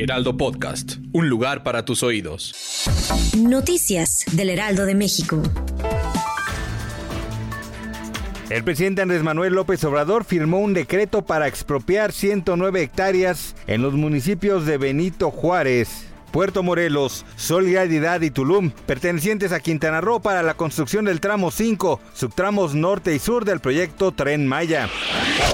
Heraldo Podcast, un lugar para tus oídos. Noticias del Heraldo de México. El presidente Andrés Manuel López Obrador firmó un decreto para expropiar 109 hectáreas en los municipios de Benito Juárez, Puerto Morelos, Solidaridad y Tulum, pertenecientes a Quintana Roo para la construcción del tramo 5, subtramos norte y sur del proyecto Tren Maya.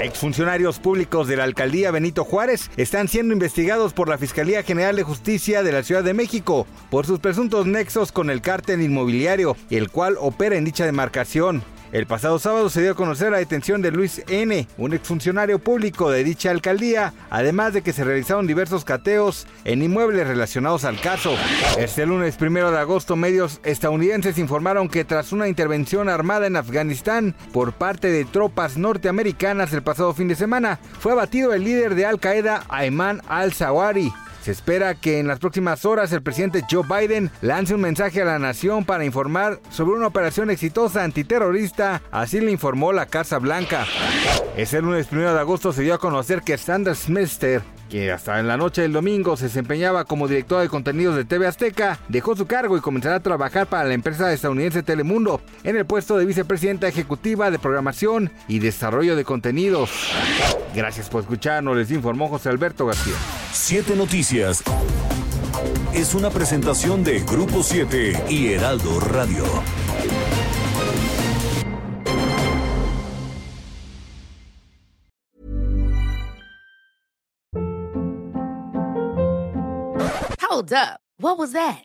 Exfuncionarios públicos de la alcaldía Benito Juárez están siendo investigados por la Fiscalía General de Justicia de la Ciudad de México por sus presuntos nexos con el cártel inmobiliario, el cual opera en dicha demarcación. El pasado sábado se dio a conocer la detención de Luis N., un exfuncionario público de dicha alcaldía, además de que se realizaron diversos cateos en inmuebles relacionados al caso. Este lunes primero de agosto, medios estadounidenses informaron que tras una intervención armada en Afganistán por parte de tropas norteamericanas el pasado fin de semana, fue abatido el líder de Al Qaeda, Ayman al-Zawahiri. Se espera que en las próximas horas el presidente Joe Biden lance un mensaje a la nación para informar sobre una operación exitosa antiterrorista, así le informó la Casa Blanca. Ese lunes 1 de agosto se dio a conocer que Sanders Smester, que hasta en la noche del domingo se desempeñaba como director de contenidos de TV Azteca, dejó su cargo y comenzará a trabajar para la empresa estadounidense Telemundo en el puesto de vicepresidenta ejecutiva de programación y desarrollo de contenidos. Gracias por escucharnos, les informó José Alberto García. Siete Noticias es una presentación de Grupo 7 y Heraldo Radio. Hold up. What was that?